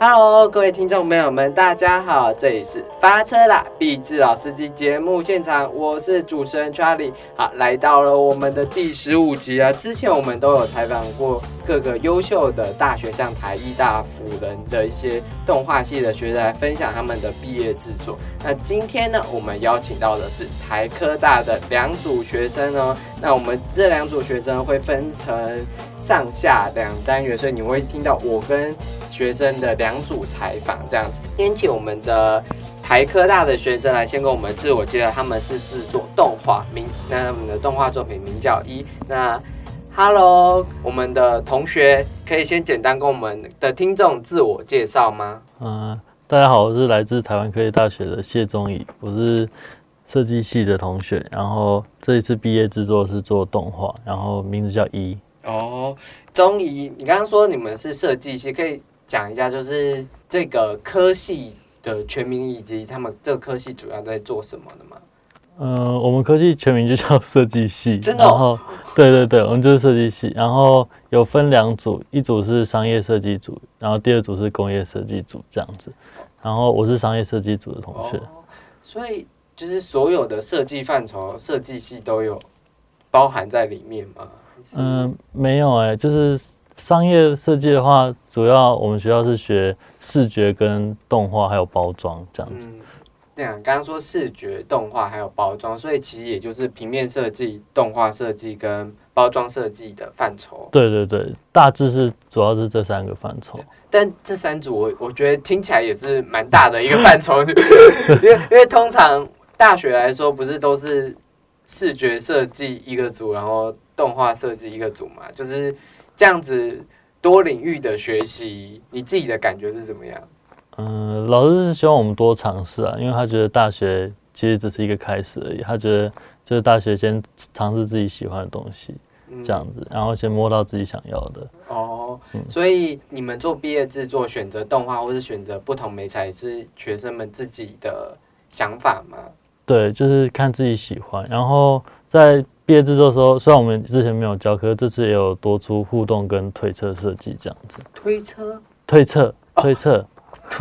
Hello，各位听众朋友们，大家好，这里是发车啦，毕志老司机节目现场，我是主持人 Charlie。好，来到了我们的第十五集啊。之前我们都有采访过各个优秀的大学，像台艺大、辅仁的一些动画系的学生来分享他们的毕业制作。那今天呢，我们邀请到的是台科大的两组学生哦。那我们这两组学生会分成上下两单元，所以你会听到我跟学生的两组采访这样子。先请我们的台科大的学生来先跟我们自我介绍，他们是制作动画名，那他们的动画作品名叫一。那 Hello，我们的同学可以先简单跟我们的听众自我介绍吗？嗯，大家好，我是来自台湾科技大学的谢宗义，我是设计系的同学，然后这一次毕业制作是做动画，然后名字叫一。哦，中医，你刚刚说你们是设计系，可以讲一下就是这个科系的全名以及他们这个科系主要在做什么的吗？呃，我们科系全名就叫设计系，真的哦然后对对对，我们就是设计系，然后有分两组，一组是商业设计组，然后第二组是工业设计组这样子，然后我是商业设计组的同学。哦，所以就是所有的设计范畴，设计系都有包含在里面吗？嗯，没有哎、就是商业设计的话，主要我们学校是学视觉跟动画还有包装这样子。嗯，对啊，刚刚说视觉、动画还有包装，所以其实也就是平面设计、动画设计跟包装设计的范畴。对对对，大致是主要是这三个范畴。但这三组我我觉得听起来也是蛮大的一个范畴，因为因为通常大学来说不是都是视觉设计一个组，然后动画设计一个组嘛，就是这样子多领域的学习，你自己的感觉是怎么样？嗯，老师是希望我们多尝试啊，因为他觉得大学其实只是一个开始而已。他觉得就是大学先尝试自己喜欢的东西，嗯这样子，然后先摸到自己想要的。哦，嗯所以你们做毕业制作选择动画或是选择不同美材是学生们自己的想法吗？对，就是看自己喜欢。然后在毕业制作的时候，虽然我们之前没有教，可是这次也有多出互动跟推测设计这样子。推车，推测，推测，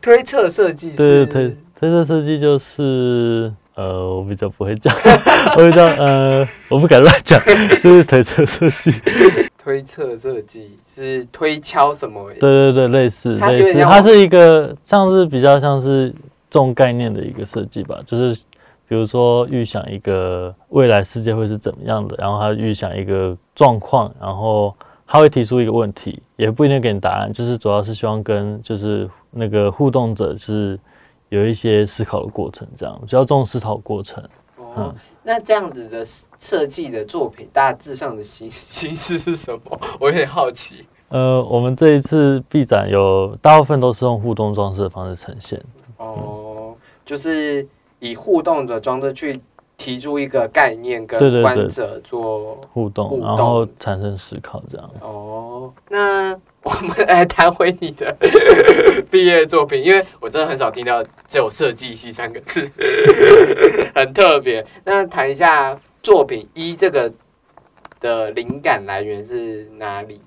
推测设计对师，对推推测设计就是呃，我比较不会讲，我比较呃，我不敢乱讲，就是推测设计。推测设计是推敲什么？对对对，类似类似，它是一个像是比较像是重概念的一个设计吧，就是比如说预想一个未来世界会是怎么样的，然后他预想一个状况，然后他会提出一个问题，也不一定给你答案，就是主要是希望跟就是那个互动者是有一些思考的过程，这样比较重视思考过程。哦嗯，那这样子的设计的作品，大致上的形形式是什么？我有点好奇。呃，我们这一次 B 展有大部分都是用互动装饰的方式呈现。哦，就是以互动的装置去提出一个概念，跟观者做互动，然后产生思考，这样。哦。那 我们来谈回你的 毕业作品，因为我真的很少听到只有设计系三个字，很特别。那谈一下作品一这个的灵感来源是哪里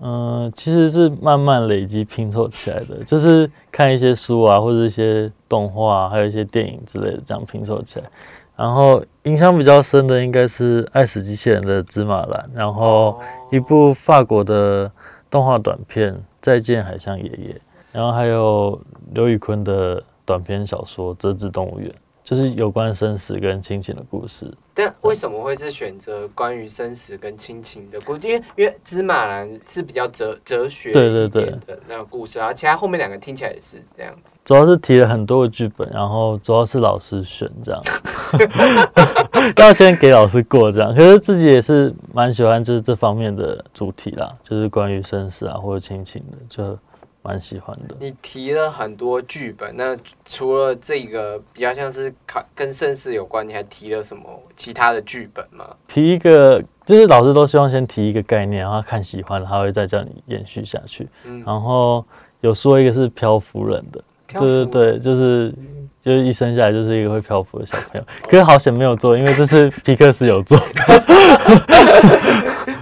嗯，其实是慢慢累积拼凑起来的，就是看一些书啊，或者一些动画、还有一些电影之类的，这样拼凑起来。然后印象比较深的应该是《爱死机器人》的芝麻蓝，然后一部法国的动画短片《再见海象爷爷》，然后还有刘宇昆的短篇小说《折纸动物园》，就是有关生死跟亲情的故事。但为什么会是选择关于生死跟亲情的故事？因为因为芝麻兰是比较哲哲学对对对的那个故事，然后其他后面两个听起来也是这样子。主要是提了很多个剧本，然后主要是老师选这样，要先给老师过这样。可是自己也是蛮喜欢就是这方面的主题啦，就是关于生死啊或者亲情的，就蛮喜欢的。你提了很多剧本，那除了这个比较像是考跟盛世有关，你还提了什么其他的剧本吗？提一个，就是老师都希望先提一个概念，然后看喜欢的，他会再叫你延续下去。嗯，然后有说一个是漂浮人的，对对对，就是就是一生下来就是一个会漂浮的小朋友。可是好险没有做，因为这次皮克斯有做。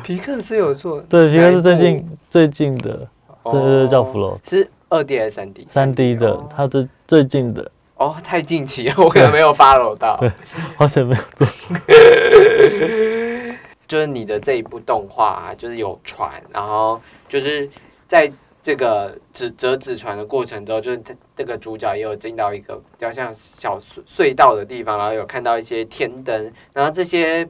皮克斯有做，对，皮克斯最近最近的，部这是叫哦 Flow 是二 D 还是三 D？三 D 的哦，它最最近的，哦，太近期了，我可能没有 follow 到。对 好像没有做。就是你的这一部动画、啊，就是有船，然后就是在这个纸折纸船的过程中，就是他这个主角也有进到一个比较像小隧隧道的地方，然后有看到一些天灯，然后这些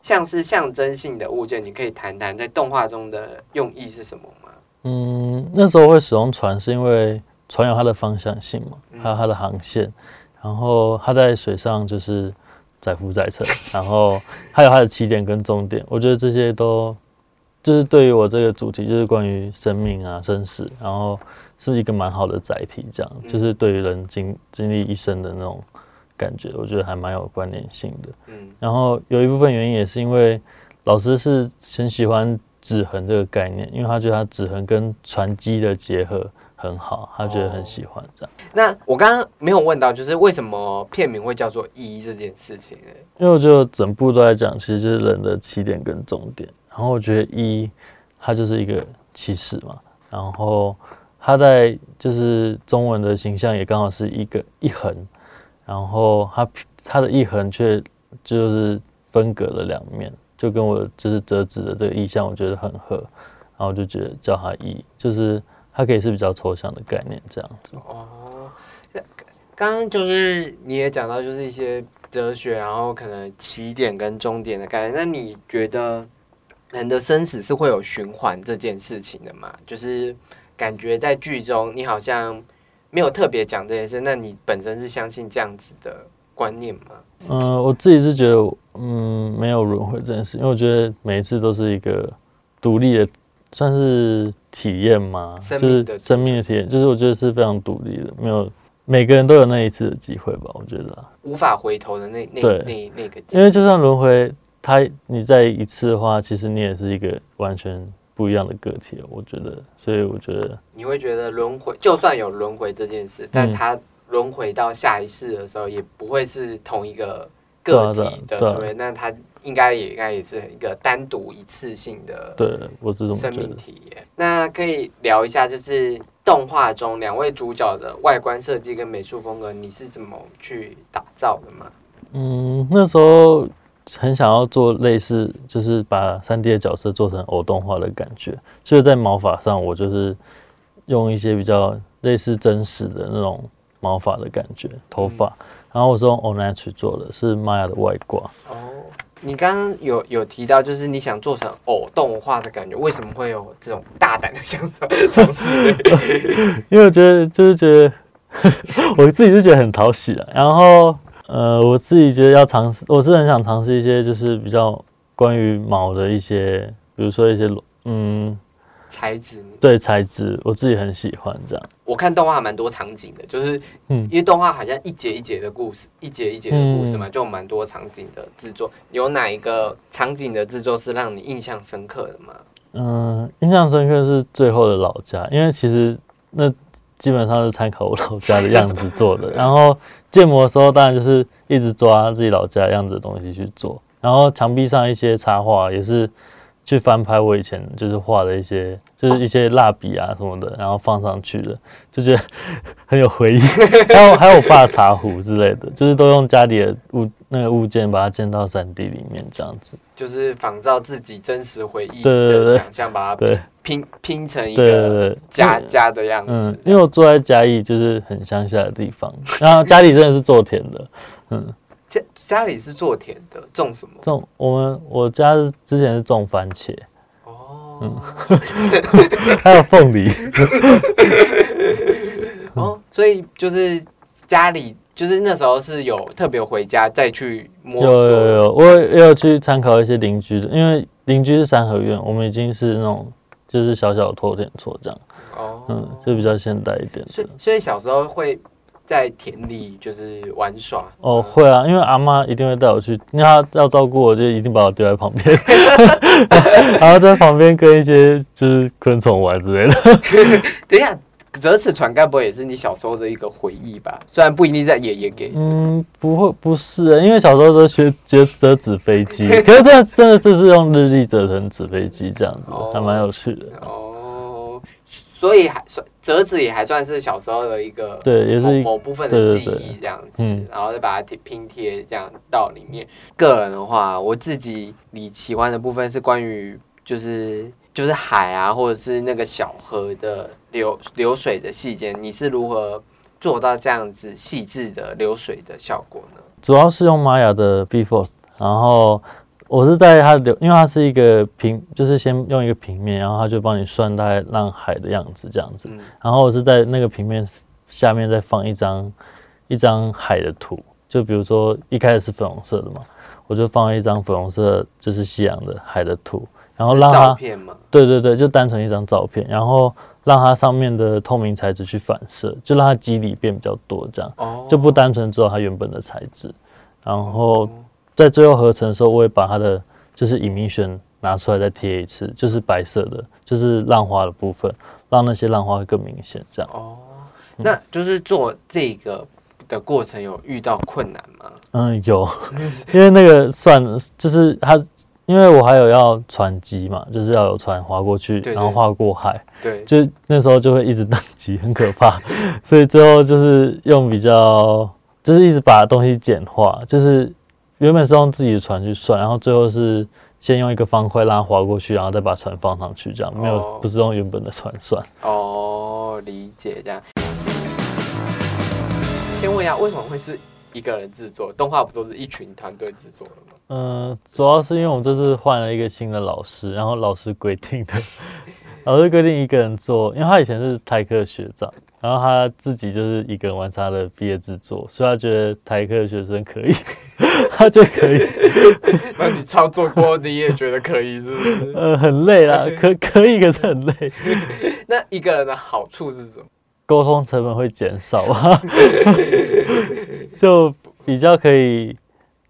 像是象征性的物件，你可以谈谈在动画中的用意是什么吗？嗯，那时候会使用船，是因为船有它的方向性嘛，嗯。还有它的航线，然后它在水上就是载浮载沉，然后还有它的起点跟终点，我觉得这些都就是对于我这个主题，就是关于生命啊、生死，然后是一个蛮好的载体，这样嗯。就是对于人经经历一生的那种感觉，我觉得还蛮有关联性的。嗯。然后有一部分原因也是因为老师是很喜欢指痕这个概念，因为他觉得他指痕跟船机的结合很好，他觉得很喜欢这样。那我刚刚没有问到，就是为什么片名会叫做“一”这件事情呢？因为我觉得整部都在讲，其实就是人的起点跟终点。然后我觉得一，它就是一个起始嘛，然后它在就是中文的形象也刚好是一个一横，然后它它的一横却就是分隔了两面，就跟我就是折纸的这个意象，我觉得很合，然后就觉得叫它一，就是它可以是比较抽象的概念这样子。哦，刚刚就是你也讲到，就是一些哲学，然后可能起点跟终点的概念。那你觉得人的生死是会有循环这件事情的吗？就是感觉在剧中你好像没有特别讲这件事，那你本身是相信这样子的观念吗？嗯、我自己是觉得，嗯，没有轮回这件事，因为我觉得每一次都是一个独立的，算是体验嘛，就是生命的体验，就是我觉得是非常独立的，没有每个人都有那一次的机会吧，我觉得。啊，无法回头的那那那那个，因为就算轮回，它你再一次的话，其实你也是一个完全不一样的个体，我觉得，所以我觉得，你会觉得轮回，就算有轮回这件事，但嗯。它轮回到下一世的时候，也不会是同一个个体的对那他应该也应该也是一个单独一次性的对我是这种生命。体验。那可以聊一下，就是动画中两位主角的外观设计跟美术风格，你是怎么去打造的吗？嗯，那时候很想要做类似，就是把三 D 的角色做成偶动画的感觉，所以在毛发上我就是用一些比较类似真实的那种毛发的感觉，头发。然后我是用 Onat 去做的，是玛雅的外挂。哦，你刚刚有有提到，就是你想做成偶动画的感觉，为什么会有这种大胆的想法尝试呢？因为我觉得就是觉得 我自己是觉得很讨喜的，然后呃，我自己觉得要尝试，我是很想尝试一些就是比较关于毛的一些，比如说一些嗯，材质，对材质，我自己很喜欢这样。我看动画蛮多场景的，就是嗯因为动画好像一节一节的故事，一节一节的故事嘛，就蛮多场景的制作。有哪一个场景的制作是让你印象深刻的吗？嗯，印象深刻是最后的老家，因为其实那基本上是参考我老家的样子做的。然后建模的时候，当然就是一直抓自己老家样子的东西去做。然后墙壁上一些插画也是去翻拍我以前就是画的一些，就是一些蜡笔啊什么的，然后放上去的，就觉得 很有回忆。还有还有我爸茶壶之类的，就是都用家里的物那个物件把它建到三 D 里面这样子。就是仿照自己真实回忆想象，把它对拼拼拼成一个对，家家的样子嗯。，因为我住在嘉义，就是很乡下的地方，然后家里真的是做田的，嗯，家家里是做田的，种什么？种我们我家是之前是种番茄，哦，还有凤梨，哦，所以就是家里，就是那时候是有特别回家再去摸有有，有，我也有去参考一些邻居的，因为邻居是三合院，我们已经是那种就是小小的拖点错这样，哦，嗯，就比较现代一点的。所以所以小时候会在田里就是玩耍哦，会啊，因为阿妈一定会带我去，因为她要照顾我，就一定把我丢在旁边，然后在旁边跟一些就是昆虫玩之类的。等一下，折纸船该不会也是你小时候的一个回忆吧？虽然不一定在爷爷给的，嗯，不会，不是欸，因为小时候都学学折纸飞机，可是真的真的是是用日历折成纸飞机这样子哦，还蛮有趣的。哦，所以还算折纸也还算是小时候的一个对，也某是某部分的记忆这样子，嗯然后再把它贴拼贴这样到里面。个人的话，我自己你喜欢的部分是关于就是就是海啊，或者是那个小河的流流水的细节，你是如何做到这样子细致的流水的效果呢？主要是用玛雅的 B Force，然后我是在它的，因为它是一个平，就是先用一个平面，然后它就帮你算大概浪海的样子这样子，嗯，然后我是在那个平面下面再放一张一张海的图，就比如说一开始是粉红色的嘛，我就放一张粉红色就是夕阳的海的图，然后让它？对对对，就单纯一张照片，然后让它上面的透明材质去反射，就让它肌理变比较多，这样哦，就不单纯只有它原本的材质。然后哦在最后合成的时候，我会把它的就是隐秘选拿出来再贴一次，就是白色的，就是浪花的部分，让那些浪花会更明显。这样，哦，那就是做这个的过程有遇到困难吗？嗯，有，因为那个算就是它，因为我还有要船机嘛，就是要有船划过去，然后划过海，对，就那时候就会一直宕机，很可怕。所以最后就是用比较，就是一直把东西简化，就是原本是用自己的船去算，然后最后是先用一个方块让它划过去，然后再把船放上去，这样没哦有不是用原本的船算。哦，理解这样。先问一下，为什么会是一个人制作？动画不都是一群团队制作的吗？嗯、主要是因为我们这次换了一个新的老师，然后老师规定的，老师规定一个人做，因为他以前是台科学长，然后他自己就是一个人完成他的毕业制作，所以他觉得台科的学生可以，他就可以，那你操作过，你也觉得可以，是不是？呃，很累啦，可可以，可是很累，那一个人的好处是什么？沟通成本会减少啊，就比较可以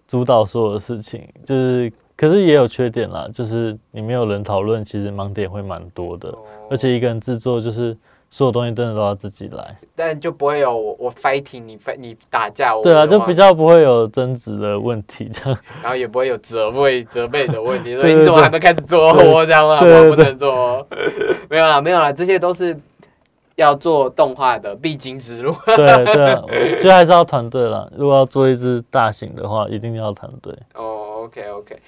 主导所有的事情，就是可是也有缺点啦，就是你没有人讨论，其实盲点会蛮多的，而且一个人制作就是所有东西真的都要自己来，但就不会有我我 fighting 你 fight 你打架我对啊，就比较不会有争执的问题，这样然后也不会有责备责备的问题，所以你怎么还没开始做对哦？这样吗？对对我不能做哦。没有啦，没有啦，这些都是要做动画的必经之路。对对啊，我觉得还是要团队啦。如果要做一支大型的话，一定要团队。哦，OK OK。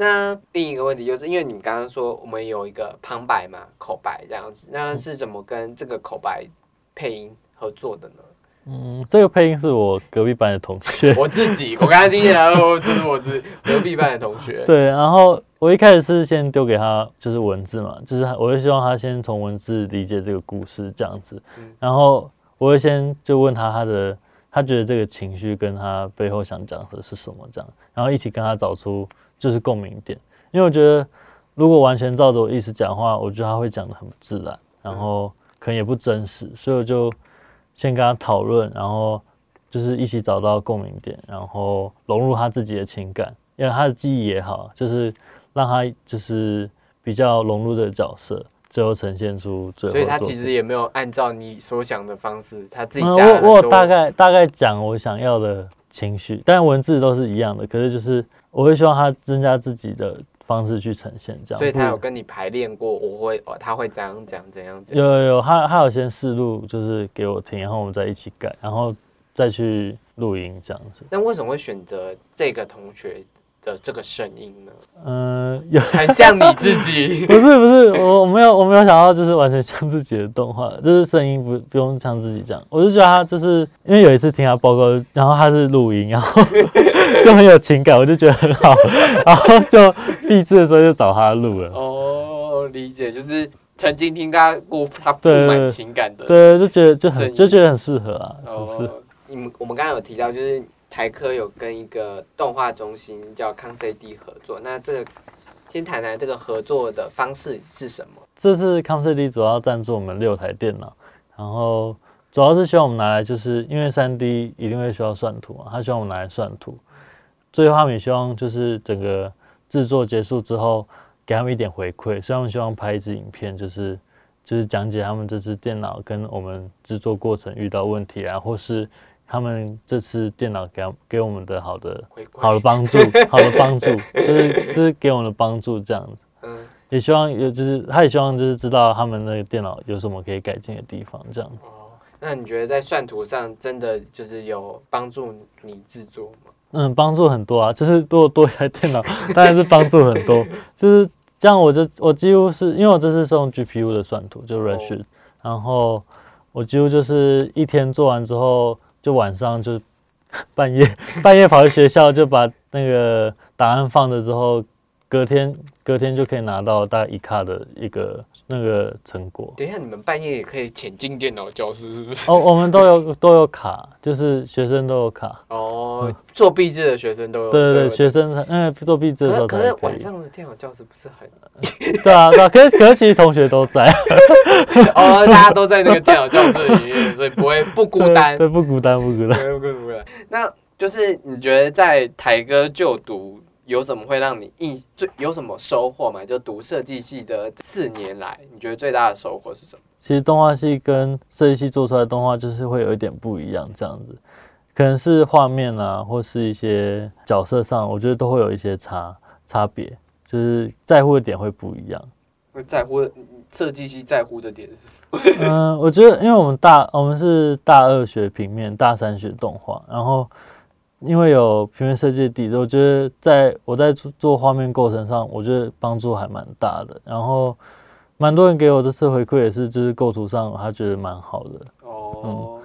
那另一个问题就是，因为你刚刚说我们有一个旁白嘛，口白这样子，那是怎么跟这个口白配音合作的呢？嗯，这个配音是我隔壁班的同学。我自己，我刚才听起来，哦，这是我自隔壁班的同学。对，然后我一开始是先丢给他就是文字嘛，就是我会希望他先从文字理解这个故事这样子嗯，然后我会先就问他他的他觉得这个情绪跟他背后想讲的是什么这样，然后一起跟他找出就是共鸣点，因为我觉得如果完全照着我意思讲话，我觉得他会讲的很不自然，然后可能也不真实，所以我就先跟他讨论，然后就是一起找到共鸣点，然后融入他自己的情感，因为他的记忆也好，就是让他就是比较融入这个角色，最后呈现出最后所以他。其实也没有按照你所想的方式，他自己嗯，加。我我大概大概讲我想要的情绪，但文字都是一样的，可是就是我会希望他增加自己的方式去呈现，这样。所以他有跟你排练过，我会哦，他会这样讲，怎样讲。有有有，他他有先试录，就是给我听，然后我们再一起改，然后再去录音这样子。那为什么会选择这个同学的这个声音呢？嗯、有很像你自己。不是不是，我我没有我没有想到就是完全像自己的动画，就是声音不不用像自己这样，我就觉得他就是因为有一次听他报告，然后他是录音，然后 就很有情感，我就觉得很好，然后就闭制的时候就找他录了，哦，理解，就是曾经听他过他富满情感的。对，就觉得就很就觉得很适合啊，就是哦，你们我们刚刚有提到，就是台科有跟一个动画中心叫康 CD 合作，那这个先谈谈这个合作的方式是什么？这次康 CD 主要赞助我们六台电脑，然后主要是希望我们拿来，就是因为三 D 一定会需要算图嘛，他希望我们拿来算图。最后他们也希望就是整个制作结束之后，给他们一点回馈，所以他们希望拍一支影片，就是就是讲解他们这支电脑跟我们制作过程遇到问题啊，或是他们这次电脑给给我们的好的好的帮助，好的帮助，就是就是给我们的帮助这样子。嗯，也希望有就是他也希望就是知道他们那个电脑有什么可以改进的地方，这样。哦，那你觉得在算图上真的就是有帮助你制作吗？嗯，帮助很多啊，就是多多一台电脑，当然是帮助很多。就是这样，我就我几乎是因为我这次是用 GPU 的算图，就 Redshift，、然后我几乎就是一天做完之后，就晚上就 半夜 半夜跑去学校，就把那个档案放着之后，隔天隔天就可以拿到大概一卡的一个那个成果。等一下，你们半夜也可以潜进电脑教室，是不是？哦，我们都有 都有卡，就是学生都有卡。哦，做壁纸的学生都有。对对对，都有学生才嗯做壁纸的时候可是。晚上的电脑教室不是很 对啊，对啊，可是可是其实同学都在，哦，大家都在那个电脑教室里面，所以不会不孤单。对，不孤单，不孤单。对，不孤单。那就是你觉得在台哥就读有什么会让你印最有什么收获吗？就读设计系的四年来，你觉得最大的收获是什么？其实动画系跟设计系做出来的动画就是会有一点不一样，这样子，可能是画面啊，或是一些角色上，我觉得都会有一些差差别，就是在乎的点会不一样。会在乎设计系在乎的点是？嗯，我觉得因为我们大我们是大二学平面，大三学动画，然后因为有平面设计的底子，我觉得在我在做做画面构成上，我觉得帮助还蛮大的。然后蛮多人给我这次回馈也是，就是构图上他觉得蛮好的。哦，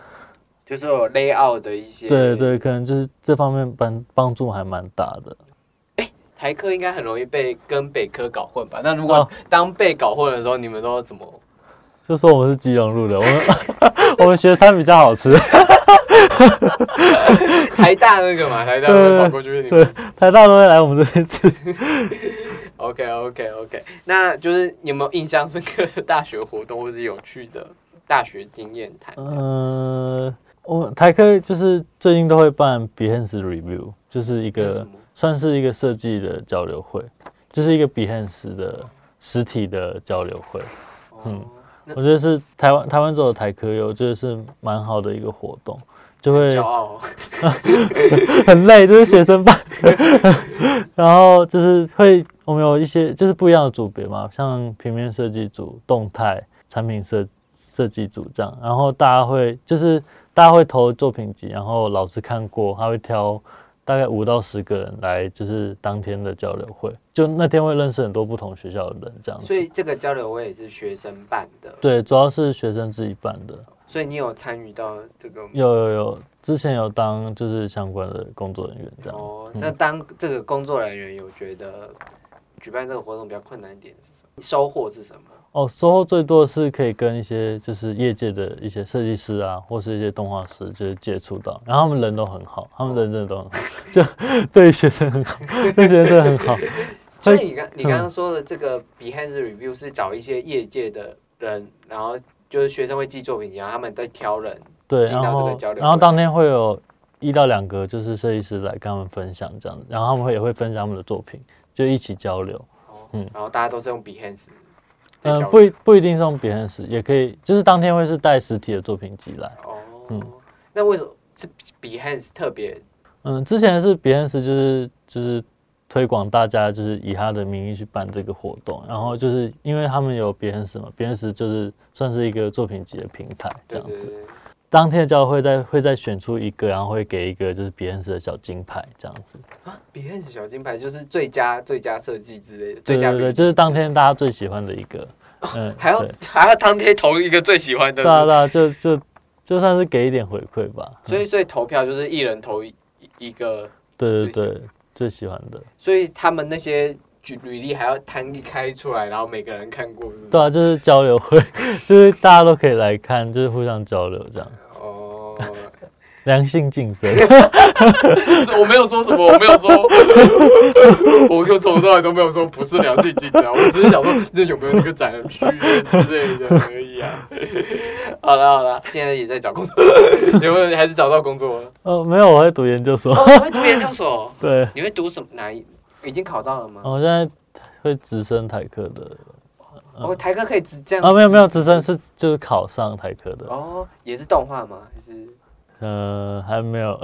就是有 layout 的一些。对对，可能就是这方面帮帮助还蛮大的。台科应该很容易被跟北科搞混吧？那如果哦当被搞混的时候，你们都怎么？就说我们是基隆路的，我们 我们学餐比较好吃，台大那个嘛，台大会跑过去你台大都会来我们这边吃。OK OK OK，那就是你有没有印象深刻的大学活动，或是有趣的大学经验谈？嗯、我台科就是最近都会办 Behance Review，就是一个算是一个设计的交流会，就是一个 Behance 的实体的交流会。嗯哦，我觉得是台湾台湾做的台科有，我觉得是蛮好的一个活动，就会骄傲哦。很累，就是学生办，然后就是会我们有一些就是不一样的组别嘛，像平面设计组、动态产品设设计组这样，然后大家会就是大家会投作品集，然后老师看过，他会挑大概五到十个人来，就是当天的交流会，就那天会认识很多不同学校的人这样子。所以这个交流会也是学生办的，对，主要是学生自己办的。所以你有参与到这个有有有，之前有当就是相关的工作人员这样。哦。嗯那当这个工作人员有觉得举办这个活动比较困难一点是什么？收获是什么？哦，收获最多的是可以跟一些就是业界的一些设计师啊，或是一些动画师就是接触到，然后他们人都很好，他们人真的都很好，就对学生 很好，对学生真的很好。所以你刚你嗯刚刚说的这个 Behance Review 是找一些业界的人，然后就是学生会寄作品集，然后他们在挑人。对，进到这然后交流会然后当天会有一到两个就是设计师来跟他们分享这样子，然后他们会也会分享他们的作品，就一起交流。哦，嗯然后大家都是用 Behance 在嗯，交不一不一定是用别人时，也可以，就是当天会是带实体的作品集来。哦，嗯那为什么是 Behance 特别？嗯，之前是别人时就是就是推广大家就是以他的名义去办这个活动，然后就是因为他们有别人什么，别人时就是算是一个作品集的平台这样子。对对对，当天的交流会再会再选出一个，然后会给一个就是别人时的小金牌这样子。啊，Behance 小金牌就是最佳最佳设计之类的，最佳对就是当天大家最喜欢的一个。嗯，还要对还要当天投一个最喜欢的对，啊对啊，就就就算是给一点回馈吧。所以所以投票就是一人投一一个，对对对，最喜欢的。所以他们那些举履历还要摊开出来，然后每个人看过是是？对啊，就是交流会，就是大家都可以来看，就是互相交流这样，哦，良性竞争。是我没有说什么，我没有说，我就从头到尾都没有说不是良性竞争啊，我只是想说这有没有那个展览区之类的而已啊。好了好了，现在也在找工作，有没有还是找到工作了？呃，没有，我在读研究所。哦，读研究所？对，你会读什么？哪一？已经考到了吗？我现在会直升台科的，哦，台科可以直这样啊，没有没有，直升是就是考上台科的，哦，也是动画吗？还是？呃，还没有，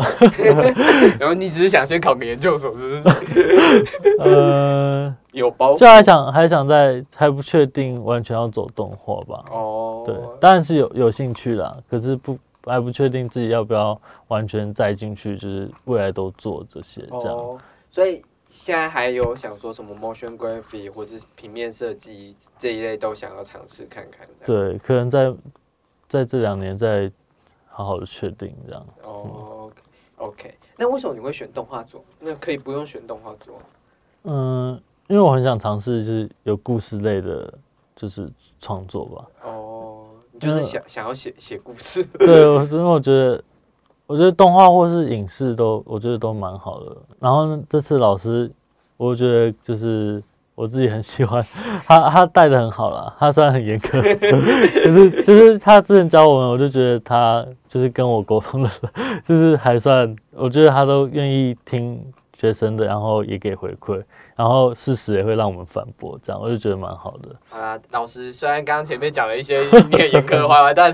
然后你只是想先考个研究所，是不是？呃，有包就还想还想在还不确定完全要走动画吧，哦，对，当然是有有兴趣啦，可是不还不确定自己要不要完全再进去，就是未来都做这些这样。哦，所以现在还有想说什么 motion graphic 或是平面设计这一类都想要尝试看看。对，可能在在这两年再好好的确定这样。哦，OK，那为什么你会选动画组？那可以不用选动画组啊。嗯，因为我很想尝试就是有故事类的，就是创作吧。哦，你就是想想要写写故事。对，我因为我觉得，我觉得动画或是影视都，我觉得都蛮好的。然后呢，这次老师，我觉得就是我自己很喜欢他，他带的很好啦。他虽然很严苛，可是就是他之前教我们，我就觉得他就是跟我沟通的，就是还算，我觉得他都愿意听学生的，然后也给回馈，然后事实也会让我们反驳，这样我就觉得蛮好的。好啦，老师虽然刚刚前面讲了一些你很严苛的话，但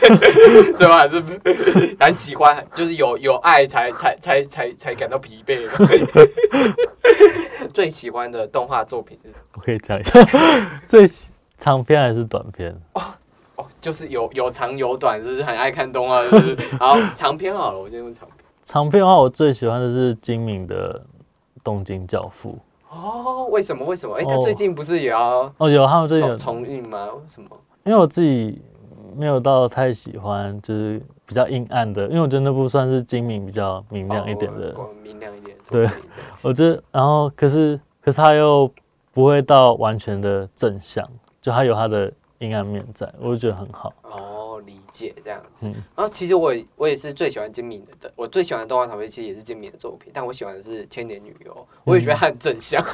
最后还是很喜欢，就是有有爱才才才才才感到疲惫的。最喜欢的动画作品是？我可以讲一下，最喜长篇还是短篇？哦，就是有有长有短，就是很爱看动画，就是然后长篇好了，我先问长篇。长篇的话，我最喜欢的是金敏的《东京教父哦，为什么？为什么？哎、他哦最近不是也要》。哦，有他们最近有重重映吗？为什么？因为我自己没有到太喜欢，就是比较阴暗的，因为我觉得那部算是精明比较明亮一点的。哦明亮一点。对我觉得，然后可是可是他又不会到完全的正向，就他有他的阴暗面在，我就觉得很好。哦，理解这样子。嗯，然后其实我也我也是最喜欢金敏的的，我最喜欢的动画长片其实也是金敏的作品，但我喜欢的是《千年女优》，我也觉得它很正向。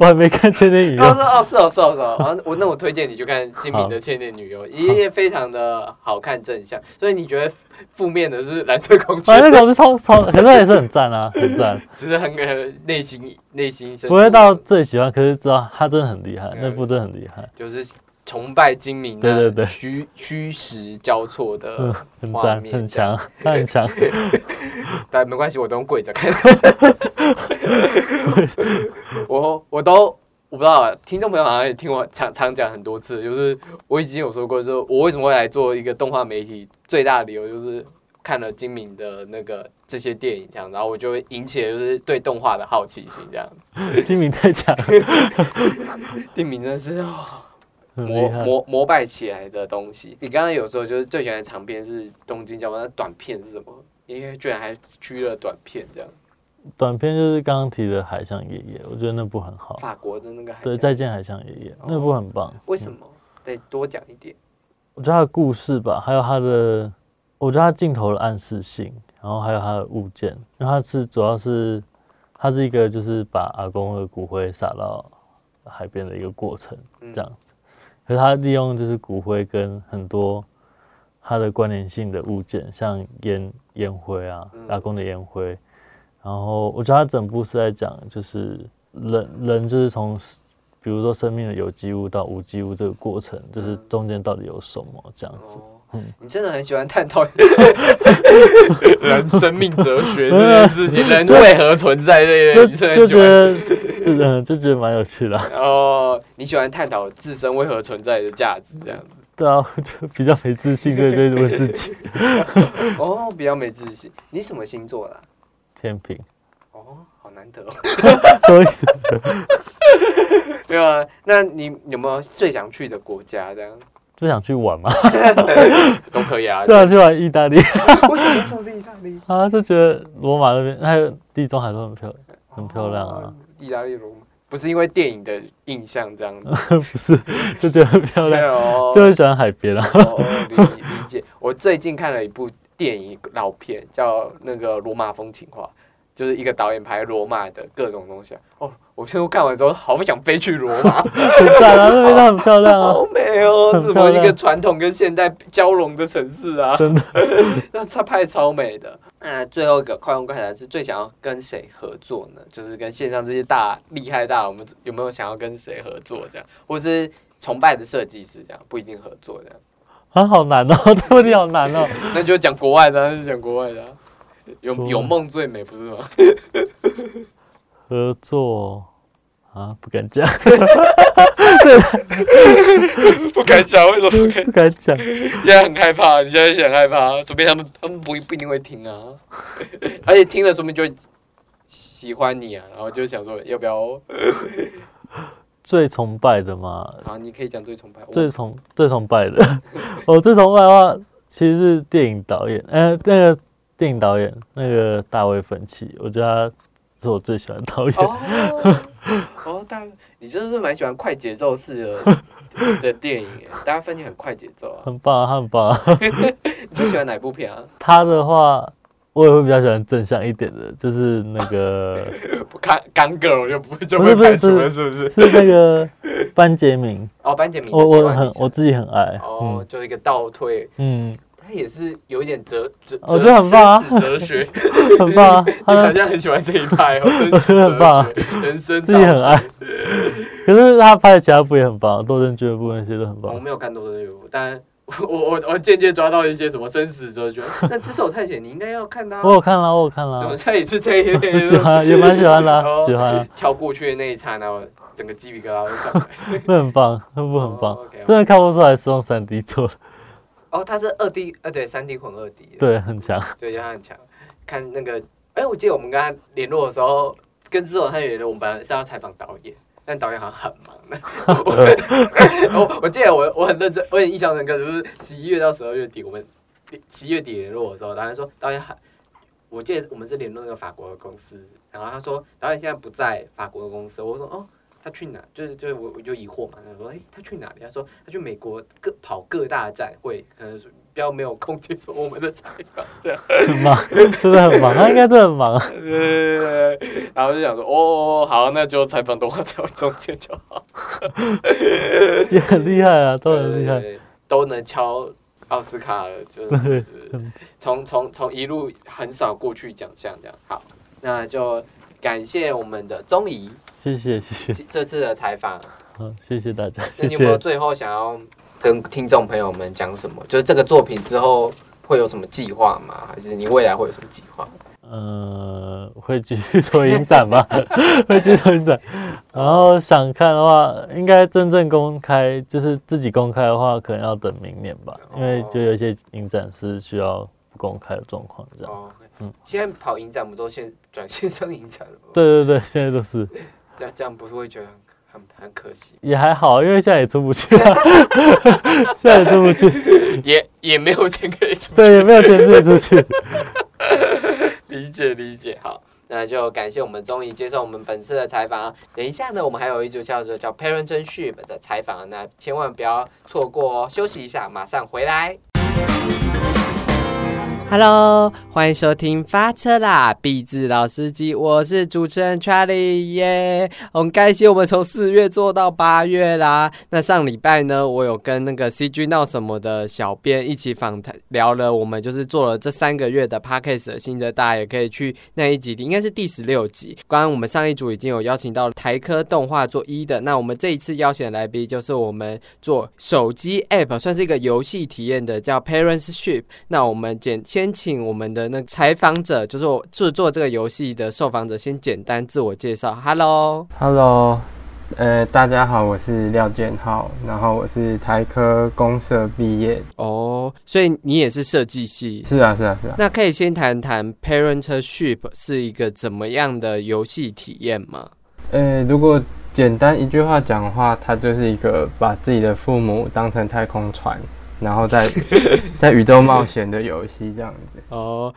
我还没看《千年女优他》说哦是哦是哦是哦，然后我那我推荐你去看金敏的《千年女优》，也非常的好看正向。所以你觉得负面的是蓝色公主，反正那种是超超，可是也是很赞啊，很赞。只是很很内心内心不会到最喜欢，可是知道他真的很厉害，嗯那部真的很厉害，就是崇拜精明的，对对对虚虚实交错的 画赞，面很强，他很强。但没关系，我都用跪着看。我我都我不知道，听众朋友好像也听我常常讲很多次，就是我已经有说过，就是我为什么会来做一个动画媒体，最大的理由就是看了精明的那个这些电影，这样，然后我就会引起了就是对动画的好奇心，这样。金明太强，精明真的是、哦。膜膜膜拜起来的东西。你刚刚有说就是最喜欢的长片是《东京教父》，那短片是什么？因为居然还居了短片这样，短片就是刚刚提的《海象爷爷》，我觉得那部很好。法国的那个海对，再见海象爷爷，那部很棒。为什么？得多讲一点。我觉得他的故事吧，还有他的，我觉得他镜头的暗示性，然后还有他的物件，因为他是主要是，他是一个就是把阿公的骨灰撒到海边的一个过程，嗯这样子。可是他利用就是骨灰跟很多它的关联性的物件，像烟烟灰啊嗯，阿公的烟灰，然后我觉得他整部是在讲就是人人就是从比如说生命的有机物到无机物这个过程，就是嗯。中间到底有什么这样子。你真的很喜欢探讨 人生命哲学 这件事情，人为何存在这就个，你真的很喜欢。得是嗯，就觉得蛮有趣的啊、哦，你喜欢探讨自身为何存在的价值，这样子。对啊，就比较没自信，所以就问自己。哦，比较没自信。你什么星座的啊、天平，哦，好难得哦。什么意思？对啊，那你有没有最想去的国家？这样就想去玩嘛，都可以啊。就想去玩意大利为什么为什么是意大利？啊，就觉得罗马那边还有地中海都很漂很漂亮啊哦。意大利罗马不是因为电影的印象这样子，不是，就觉得很漂亮，哦就很喜欢海边啊。哦，理理解。我最近看了一部电影老片，叫那个《罗马风情画》，就是一个导演拍罗马的各种东西啊。哦，我现在看完之后，好想飞去罗马，很赞啊，那边都很漂亮啊，好美哦！怎么一个传统跟现代交融的城市啊？真的。那他拍得超美的。那最后一个快问快答是最想要跟谁合作呢？就是跟线上这些大厉害大佬，我们有没有想要跟谁合作这样，或是崇拜的设计师这样，不一定合作这样。啊，好难哦，这个问题好难哦。那就讲国外的啊，那就讲国外的啊。有有梦最美，不是吗？合作啊，不敢讲，不敢讲，为什么 不敢？讲。现在很害怕，你现在很害怕，说不定他们他们不不一定会听啊，而且听了说不定就会喜欢你啊，然后就想说要不要？最崇拜的嘛，啊，你可以讲最崇拜。我最崇最崇拜的，我最崇拜的话，其实是电影导演，呃，那个电影导演那个大卫芬奇，我觉得他是我最喜欢的导演。哦哦，大你真的是蛮喜欢快节奏式的 的电影，大家分析很快节奏啊。很棒啊，很棒啊。你最喜欢哪部片啊？他的话，我也会比较喜欢正向一点的，就是那个不看干 girl 就不就不会排除了，是不是？是那个班杰明，哦，班杰明，我我很我自己很爱，哦嗯，就一个倒退，嗯，他也是有一点哲哲，我觉得很棒啊哲学，很棒啊。你他好像很喜欢这一派哦，真我觉得很棒哲学，人生自己很爱。可是他拍的其他部也很棒，斗争俱乐部那些都很棒。我没有看《斗争俱乐部》，但我我我我渐渐抓到一些什么生死哲学。那《只手探险》你应该要看的啊我，有看了，我有看了，怎么这也是这一类喜欢也蛮喜欢的喜欢啊，跳过去的那一刹那，我整个鸡皮疙瘩都上来。那很棒，那部很棒真的看不出来是用三 D 做的，哦，他是二 D，呃，对，三 D 混二 D，，对，很强。对，他很强。看那个，哎，我记得我们跟他联络的时候，跟之手探险联络，我们本来是要采访导演，但导演好像很忙的。我 我记得我我很认真，我很印象深刻，就是十一月到十二月底，我们七月底联络的时候，导演说导演很，我记得我们是联络那个法国的公司，然后他说导演现在不在法国的公司，我说哦。他去哪？就是就是我我就疑惑嘛，他说：“哎、他去哪里？”他说：“他去美国各跑各大展会，可能是比较没有空接受我们的采访。”很忙，真的很忙，他应该真的很忙啊。对对对对，然后就想说：“哦，好，那就采访动画在我中间就好。”也很厉害啊，都很厉害。都能敲奥斯卡了，就是从从从一路很少过去奖项这样。好，那就感谢我们的钟怡谢谢谢谢，这这次的采访。好，谢谢大家，那你有没有。最后想要跟听众朋友们讲什么？就是这个作品之后会有什么计划吗？还是你未来会有什么计划？呃，会继续做影展吧，会继续做影展。然后想看的话，应该真正公开，就是自己公开的话，可能要等明年吧，因为就有一些影展是需要不公开的状况，这样。哦，嗯现在跑影展不都线转线上影展了吗？对对对，现在都是这样这样不是会觉得很很很可惜？也还好，因为现在也出不去啊，现在也出不去，也也没有钱可以出，对，也没有钱可以出去。理解理解。好，那就感谢我们终于接受我们本次的采访啊。等一下呢，我们还有一组叫做叫 Parentship 的采访，那千万不要错过哦。休息一下，马上回来。Hello，欢迎收听发车啦，壁纸老司机，我是主持人 Charlie 耶。很开心，我们从四月做到八月啦。那上礼拜呢，我有跟那个 CG 闹什么的小编一起访谈，聊了我们就是做了这三个月的 Podcast 的心得，大家也可以去那一集，应该是第十六集。刚刚我们上一组已经有邀请到台科动画做一的，那我们这一次邀请来宾就是我们做手机 App，算是一个游戏体验的，叫 Parentship。那我们简先请我们的那个采访者，就是我制作这个游戏的受访者，先简单自我介绍。Hello，Hello，呃，大家好，我是廖建浩，然后我是台科公社毕业。哦，所以你也是设计系。是啊，是啊，是啊。那可以先谈谈 Parentship 是一个怎么样的游戏体验吗？呃，如果简单一句话讲的话，它就是一个把自己的父母当成太空船，然后在在 宇宙冒险的游戏这样子。哦，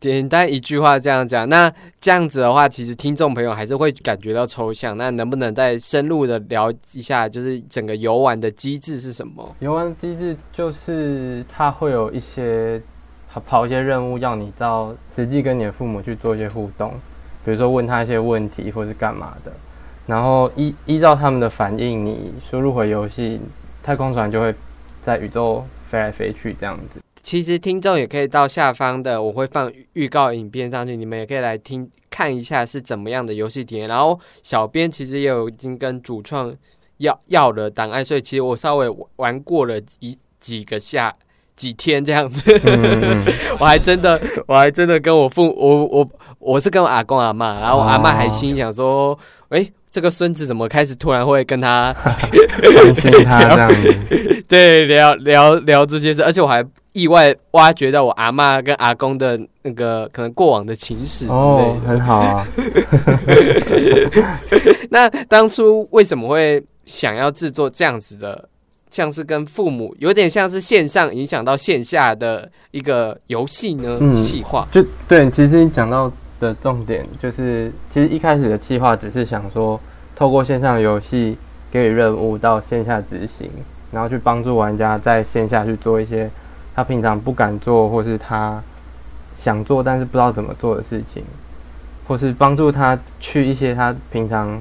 简单一句话这样讲，那这样子的话，其实听众朋友还是会感觉到抽象。那能不能再深入的聊一下，就是整个游玩的机制是什么？游玩机制就是它会有一些跑跑一些任务，要你到实际跟你的父母去做一些互动，比如说问他一些问题或是干嘛的，然后依依照他们的反应，你输入回游戏，太空船就会在宇宙飞来飞去这样子。其实听众也可以到下方的，我会放预告影片上去，你们也可以来听看一下是怎么样的游戏体验。然后小编其实也有已经跟主创要要了档案，所以其实我稍微玩过了一几个下几天这样子，我还真的我还真的跟我父我我我是跟我阿公阿妈，然后我阿妈还心想说，哎。这个孙子怎么开始突然会跟他 关心他这样子？对，聊聊聊这些事，而且我还意外挖掘到我阿妈跟阿公的那个可能过往的情史之类的，很好啊。那当初为什么会想要制作这样子的，像是跟父母有点像是线上影响到线下的一个游戏呢？企划就对，其实你讲到。的重点就是，其实一开始的计划只是想说，透过线上游戏给予任务到线下执行，然后去帮助玩家在线下去做一些他平常不敢做或是他想做但是不知道怎么做的事情，或是帮助他去一些他平常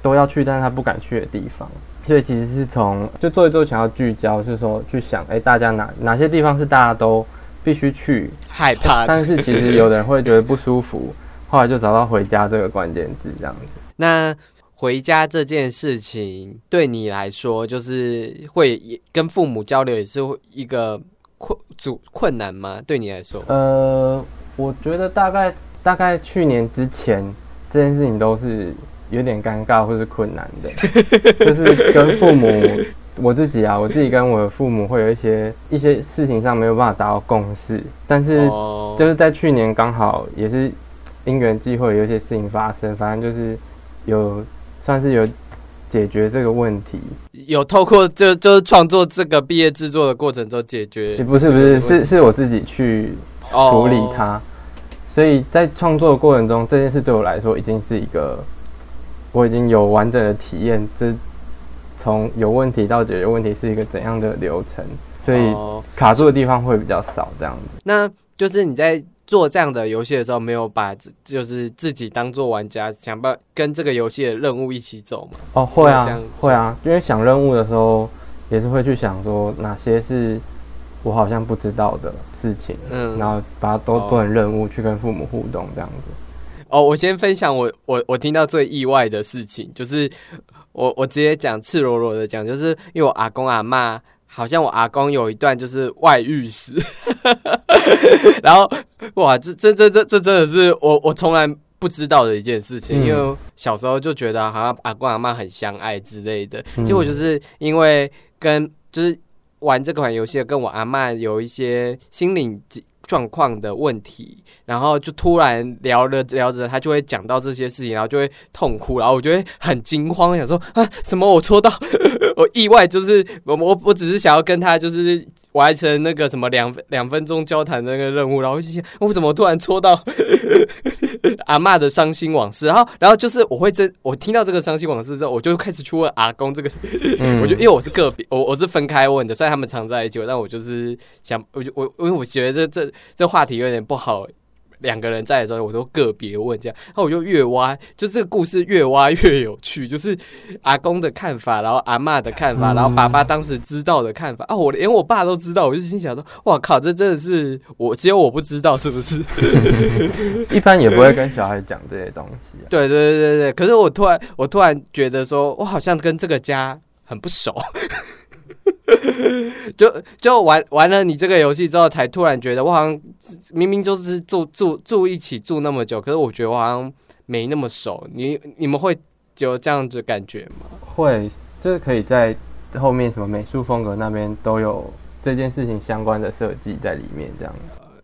都要去但是他不敢去的地方。所以其实是从就做一做想要聚焦，就是说去想，哎，大家哪哪些地方是大家都。必须去害怕，但是其实有的人会觉得不舒服，后来就找到回家这个关键字这样子。那回家这件事情对你来说，就是会跟父母交流也是一个困阻困难吗？对你来说？呃，我觉得大概大概去年之前这件事情都是有点尴尬或是困难的，就是跟父母。我自己啊，我自己跟我的父母会有一些一些事情上没有办法达到共识，但是就是在去年刚好也是因缘际会，有一些事情发生，反正就是有算是有解决这个问题，有透过就就是创作这个毕业制作的过程中解决，不是不是是是我自己去处理它，所以在创作的过程中，这件事对我来说已经是一个我已经有完整的体验这。从有问题到解决问题是一个怎样的流程？所以卡住的地方会比较少，这样子。那就是你在做这样的游戏的时候，没有把就是自己当做玩家，想办跟这个游戏的任务一起走吗？哦，会啊，会啊，因为想任务的时候，也是会去想说哪些是我好像不知道的事情，嗯，然后把它都做成任务去跟父母互动这样子。哦，我先分享我我我听到最意外的事情，就是。我我直接讲赤裸裸的讲，就是因为我阿公阿妈好像我阿公有一段就是外遇史，然后哇，这这这这这真的是我我从来不知道的一件事情，因为小时候就觉得好像阿公阿妈很相爱之类的，结果就是因为跟就是玩这款游戏跟我阿妈有一些心灵。状况的问题，然后就突然聊着聊着，他就会讲到这些事情，然后就会痛哭，然后我就会很惊慌，想说啊，什么我戳到，我意外就是我我我只是想要跟他就是。完成那个什么两两分钟交谈那个任务，然后就想我怎么突然戳到 阿妈的伤心往事，然后然后就是我会真我听到这个伤心往事之后，我就开始去问阿公这个，我就因为我是个别，我我是分开问的，虽然他们常在一起，但我就是想，我就我因为我觉得这这话题有点不好。两个人在的时候，我都个别问这样，然后我就越挖，就这个故事越挖越有趣，就是阿公的看法，然后阿妈的看法，然后爸爸当时知道的看法啊，我连我爸都知道，我就心想说，哇靠，这真的是我只有我不知道是不是？一般也不会跟小孩讲这些东西。对对对对对，可是我突然我突然觉得说，我好像跟这个家很不熟。就就玩玩了你这个游戏之后，才突然觉得我好像明明就是住住住一起住那么久，可是我觉得我好像没那么熟。你你们会有这样子感觉吗？会，这可以在后面什么美术风格那边都有这件事情相关的设计在里面，这样。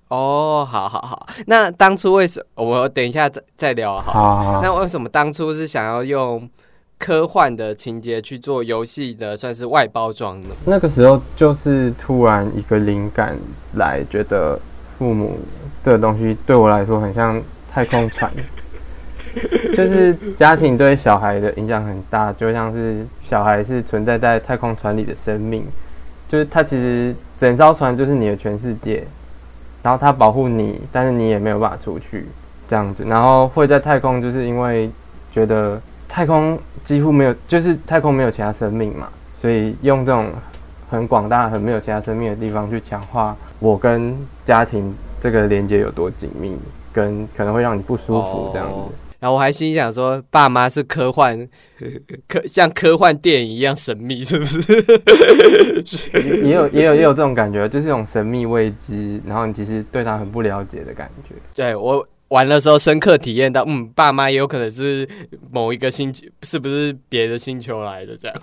哦，好好好。那当初为什么？我等一下再再聊好。那为什么当初是想要用？科幻的情节去做游戏的，算是外包装的。那个时候就是突然一个灵感来，觉得父母这个东西对我来说很像太空船，就是家庭对小孩的影响很大，就像是小孩是存在在太空船里的生命，就是他其实整艘船就是你的全世界，然后他保护你，但是你也没有办法出去这样子，然后会在太空，就是因为觉得太空。几乎没有，就是太空没有其他生命嘛，所以用这种很广大、很没有其他生命的地方去强化我跟家庭这个连接有多紧密，跟可能会让你不舒服这样哦子。然后我还心想说，爸妈是科幻，科像科幻电影一样神秘，是不是？也 也有也有也有这种感觉，就是一种神秘未知，然后你其实对他很不了解的感觉。对我玩的时候深刻体验到，嗯，爸妈也有可能是某一个星球，是不是别的星球来的这样？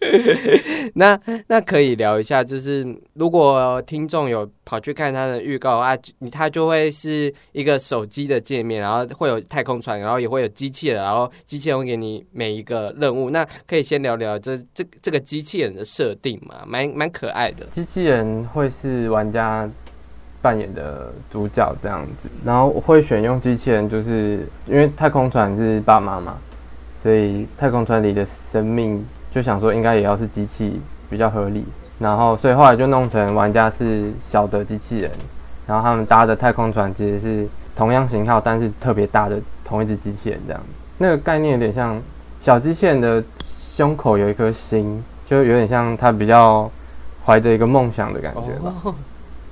那那可以聊一下，就是如果听众有跑去看他的预告啊，他就会是一个手机的界面，然后会有太空船，然后也会有机器人，然后机器人会给你每一个任务。那可以先聊聊这这这个机器人的设定嘛，蛮蛮可爱的。机器人会是玩家扮演的主角这样子，然后我会选用机器人，就是因为太空船是爸妈嘛，所以太空船里的生命就想说应该也要是机器比较合理，然后所以后来就弄成玩家是小的机器人，然后他们搭的太空船其实是同样型号但是特别大的同一只机器人这样，那个概念有点像小机器人的胸口有一颗心，就有点像他比较怀着一个梦想的感觉吧。哦，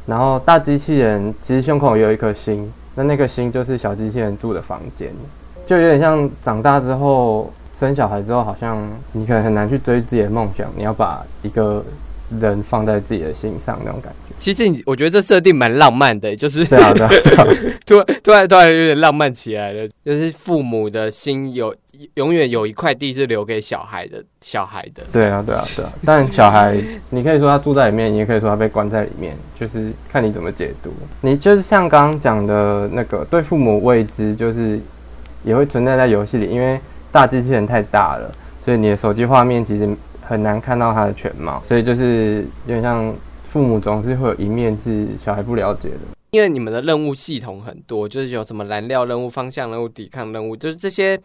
然后大机器人其实胸口有一颗心，那那颗心就是小机器人住的房间，就有点像长大之后生小孩之后，好像你可能很难去追自己的梦想，你要把一个人放在自己的心上那种感觉。其实你我觉得这设定蛮浪漫的，就是对啊，对啊，对啊 突然突然突然有点浪漫起来了，就是父母的心有永远有一块地是留给小孩的，小孩的。对啊，对啊，对啊。但小孩，你可以说他住在里面，你也可以说他被关在里面，就是看你怎么解读。你就是像刚刚讲的那个，对父母未知，就是也会存在在游戏里，因为大机器人太大了，所以你的手机画面其实很难看到它的全貌，所以就是有点像父母总是会有一面是小孩不了解的。因为你们的任务系统很多，就是有什么燃料任务、方向任务、抵抗任务，就是这些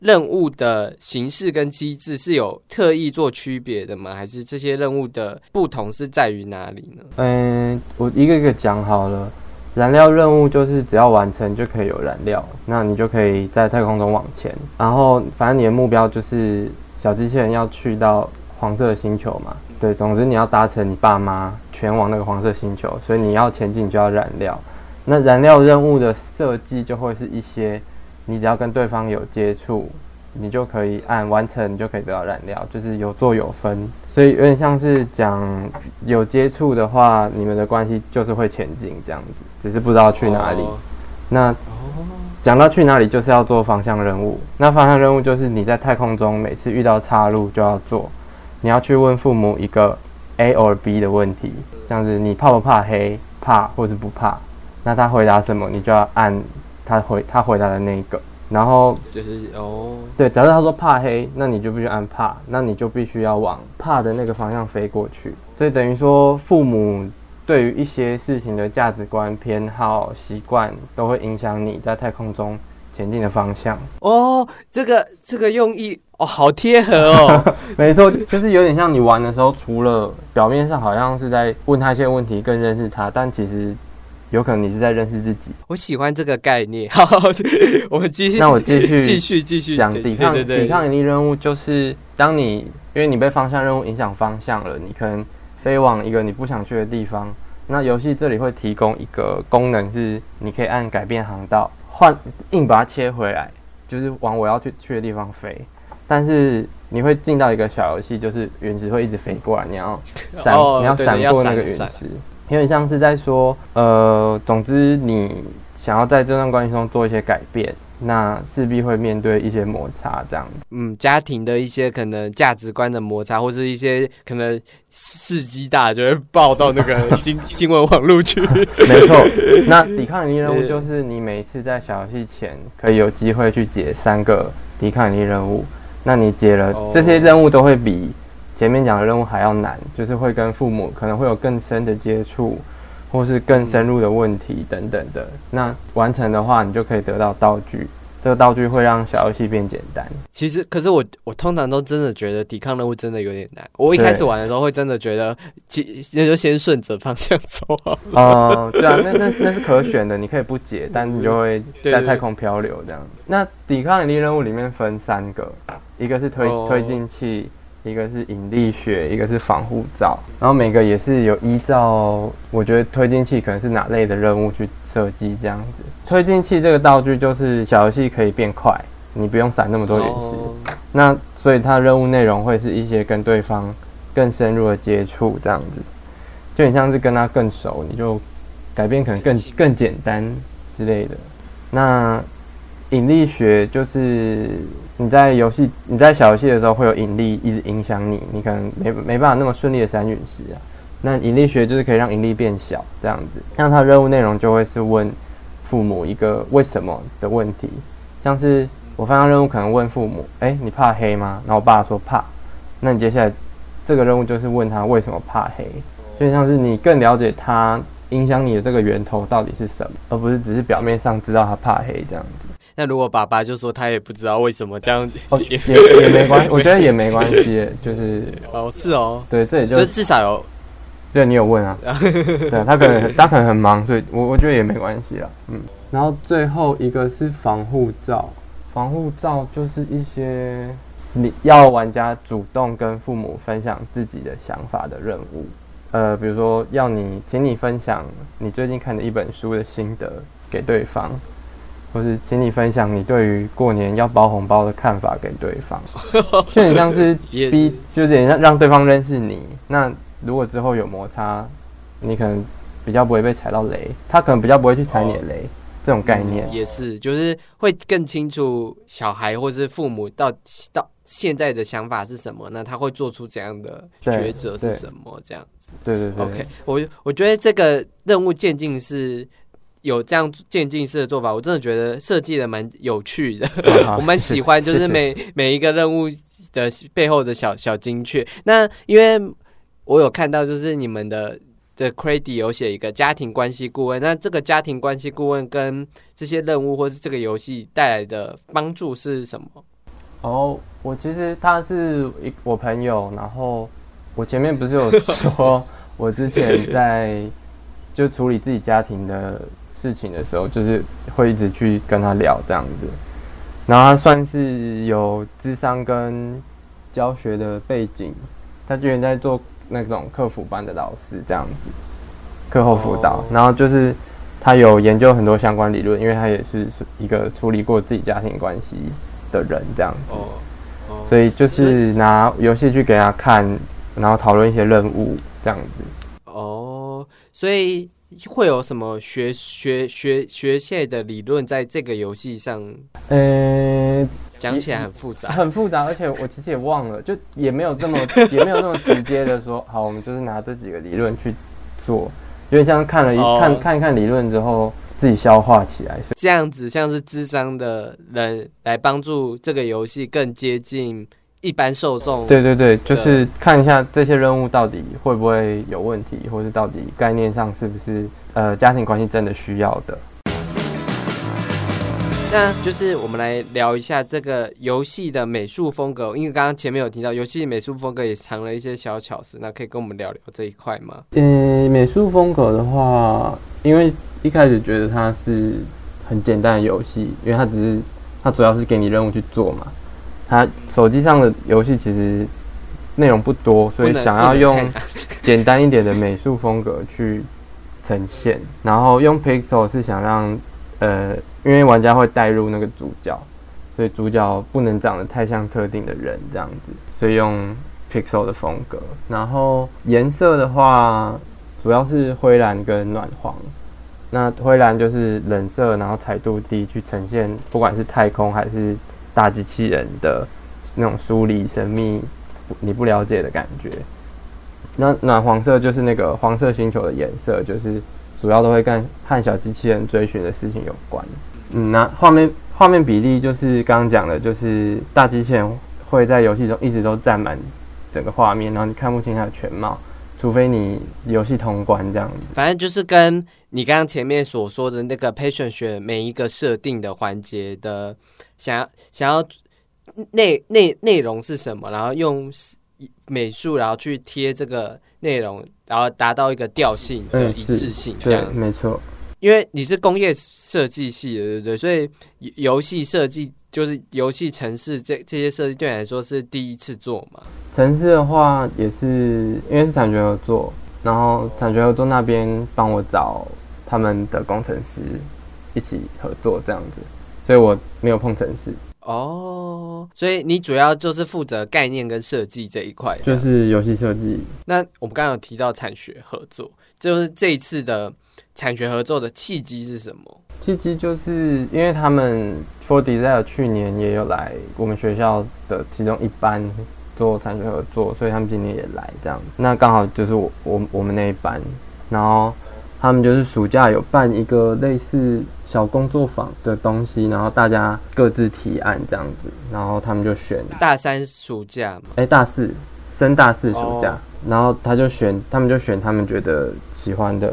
任务的形式跟机制是有特意做区别的吗？还是这些任务的不同是在于哪里呢？嗯，我一个一个讲好了。燃料任务就是只要完成就可以有燃料，那你就可以在太空中往前。然后反正你的目标就是小机器人要去到黄色的星球嘛。对，总之你要搭乘你爸妈全往那个黄色星球，所以你要前进就要燃料。那燃料任务的设计就会是一些，你只要跟对方有接触，你就可以按完成，你就可以得到燃料，就是有做有分。所以有点像是讲有接触的话，你们的关系就是会前进这样子，只是不知道去哪里。哦那讲到去哪里，就是要做方向任务。那方向任务就是你在太空中每次遇到岔路就要做，你要去问父母一个 A or B 的问题，这样子你怕不怕黑，怕或者不怕。那他回答什么，你就要按他回他回答的那一个。然后就是哦，对，假设他说怕黑，那你就必须按怕，那你就必须要往怕的那个方向飞过去。所以等于说，父母对于一些事情的价值观、偏好、习惯，都会影响你在太空中前进的方向。哦，这个这个用意哦，好贴合哦。没错，就是有点像你玩的时候，除了表面上好像是在问他一些问题，更认识他，但其实有可能你是在认识自己。我喜欢这个概念。好，我们继续。那我继续 继续继续讲抵抗抵抗引力任务，就是当你因为你被方向任务影响方向了，你可能飞往一个你不想去的地方。那游戏这里会提供一个功能，是你可以按改变航道，换硬把它切回来，就是往我要去去的地方飞。但是你会进到一个小游戏，就是陨石会一直飞过来，你要闪，哦你要闪过那个陨石，有点像是在说，呃，总之你想要在这段关系中做一些改变，那势必会面对一些摩擦，这样子。嗯，家庭的一些可能价值观的摩擦，或是一些可能事迹大就会报到那个 新新闻网络去。没错，那抵抗力任务就是你每一次在小游戏前可以有机会去解三个抵抗力任务，那你解了这些任务都会比前面讲的任务还要难，就是会跟父母可能会有更深的接触，或是更深入的问题等等的。那完成的话，你就可以得到道具，这个道具会让小游戏变简单。其实，可是我我通常都真的觉得抵抗任务真的有点难。我一开始玩的时候会真的觉得，其那就先顺着方向走。哦，对啊，那那那是可选的，你可以不解，但你就会在太空漂流这样。那抵抗引力任务里面分三个，一个是推、哦推进器，一个是引力学，一个是防护罩，然后每个也是有依照我觉得推进器可能是哪类的任务去设计这样子。推进器这个道具就是小游戏可以变快，你不用闪那么多陨石。哦那所以它任务内容会是一些跟对方更深入的接触，这样子，就很像是跟他更熟，你就改变可能更更简单之类的。那引力学就是你在游戏你在小游戏的时候会有引力一直影响你，你可能没没办法那么顺利的闪陨石啊。那引力学就是可以让引力变小，这样子。那它的任务内容就会是问父母一个为什么的问题，像是我方向任务可能问父母，哎、你怕黑吗？然后我爸说怕，那你接下来这个任务就是问他为什么怕黑，就像是你更了解他影响你的这个源头到底是什么，而不是只是表面上知道他怕黑这样子。那如果爸爸就说他也不知道为什么这样，哦，也也也没关系，我觉得也没关系，就是 哦是哦，对，这也就就是至少有对你有问啊，对他可能他可能很忙，所以我我觉得也没关系啦，嗯。然后最后一个是防护罩，防护罩就是一些你要玩家主动跟父母分享自己的想法的任务，呃，比如说要你请你分享你最近看的一本书的心得给对方，或是请你分享你对于过年要包红包的看法给对方，就很像是也逼，就点让让对方认识你。那如果之后有摩擦，你可能比较不会被踩到雷，他可能比较不会去踩你的雷，这种概念。嗯也是，就是会更清楚小孩或是父母到到现在的想法是什么，那他会做出怎样的抉择是什么这样子。对对对 OK，我我觉得这个任务渐进是有这样渐进式的做法，我真的觉得设计的蛮有趣的，我蛮喜欢，就是每 每一个任务的背后的小小精确。那因为我有看到，就是你们的的 credit 有写一个家庭关系顾问，那这个家庭关系顾问跟这些任务或是这个游戏带来的帮助是什么？哦，我其实他是一我朋友，然后我前面不是有说，我之前在就处理自己家庭的事情的时候，就是会一直去跟他聊这样子，然后他算是有智商跟教学的背景，他之前在做那种客服班的老师这样子，课后辅导，哦然后就是他有研究很多相关理论，因为他也是一个处理过自己家庭关系的人这样子。所以就是拿游戏去给他看，然后讨论一些任务这样子。哦，所以会有什么学学学学界的理论在这个游戏上呃，讲起来很复杂？很复杂，而且我其实也忘了，就也没有这么也没有那么直接的说，好，我们就是拿这几个理论去做，因为像看了一、哦看看一看理论之后自己消化起来。所这样子像是智商的人来帮助这个游戏更接近一般受众。对对对，就是看一下这些任务到底会不会有问题，或是到底概念上是不是呃家庭关系真的需要的。那就是我们来聊一下这个游戏的美术风格，因为刚刚前面有提到游戏美术风格也藏了一些小巧思，那可以跟我们聊聊这一块吗？嗯，美术风格的话，因为一开始觉得它是很简单的游戏，因为它只是它主要是给你任务去做嘛。它手机上的游戏其实内容不多，所以想要用简单一点的美术风格去呈现，然后用 Pixel 是想让呃，因为玩家会带入那个主角，所以主角不能长得太像特定的人这样子，所以用 Pixel 的风格。然后颜色的话，主要是灰蓝跟暖黄。那灰蓝就是冷色，然后彩度低，去呈现不管是太空还是大机器人的那种疏离、神秘、你不了解的感觉。那暖黄色就是那个黄色星球的颜色，就是主要都会跟和小机器人追寻的事情有关。嗯，那画面画面比例就是刚刚讲的，就是大机器人会在游戏中一直都占满整个画面，然后你看不清它的全貌，除非你游戏通关这样子。反正就是跟你刚刚前面所说的那个 patient 学每一个设定的环节的想要想要内内内容是什么，然后用美术然后去贴这个内容，然后达到一个调性一致性这对，。没错。因为你是工业设计系的，对不对？所以游游戏设计就是游戏城市这这些设计对你来说是第一次做嘛？城市的话也是因为是产权合作，然后产权合作那边帮我找他们的工程师一起合作这样子，所以我没有碰城市，哦，所以你主要就是负责概念跟设计这一块，就是游戏设计。那我们刚刚有提到产学合作，就是这一次的产学合作的契机是什么？契机就是因为他们 For Design 去年也有来我们学校的其中一班做产学合作，所以他们今年也来这样。那刚好就是我我我们那一班，然后他们就是暑假有办一个类似小工作坊的东西，然后大家各自提案这样子，然后他们就选大三暑假嘛，哎、大四升大四暑假，哦然后他就选他们就选他们觉得喜欢的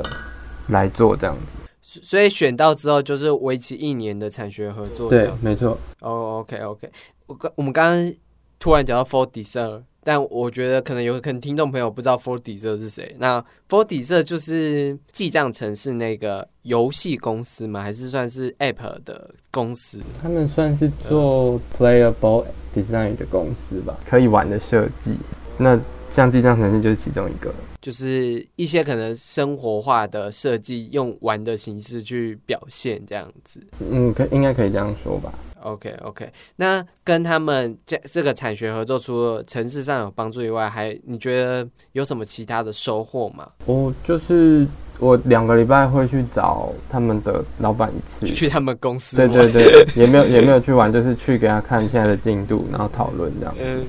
来做这样子。所所以选到之后就是为期一年的产学合作这对样。，没错。哦，OK OK，我刚我们刚刚突然讲到 For Design，但我觉得可能有可能听众朋友不知道 For Design 是谁。那 For Design 就是记账城市那个游戏公司吗？还是算是 App 的公司？他们算是做 playable design 的公司吧，可以玩的设计。那像记账城市就是其中一个。就是一些可能生活化的设计，用玩的形式去表现这样子。嗯，可应该可以这样说吧。OK OK，那跟他们这这个产学合作，除了城市上有帮助以外，还你觉得有什么其他的收获吗？我就是我两个礼拜会去找他们的老板一次。去他们公司对对对，也没有也没有去玩，就是去给他看现在的进度，然后讨论这样。嗯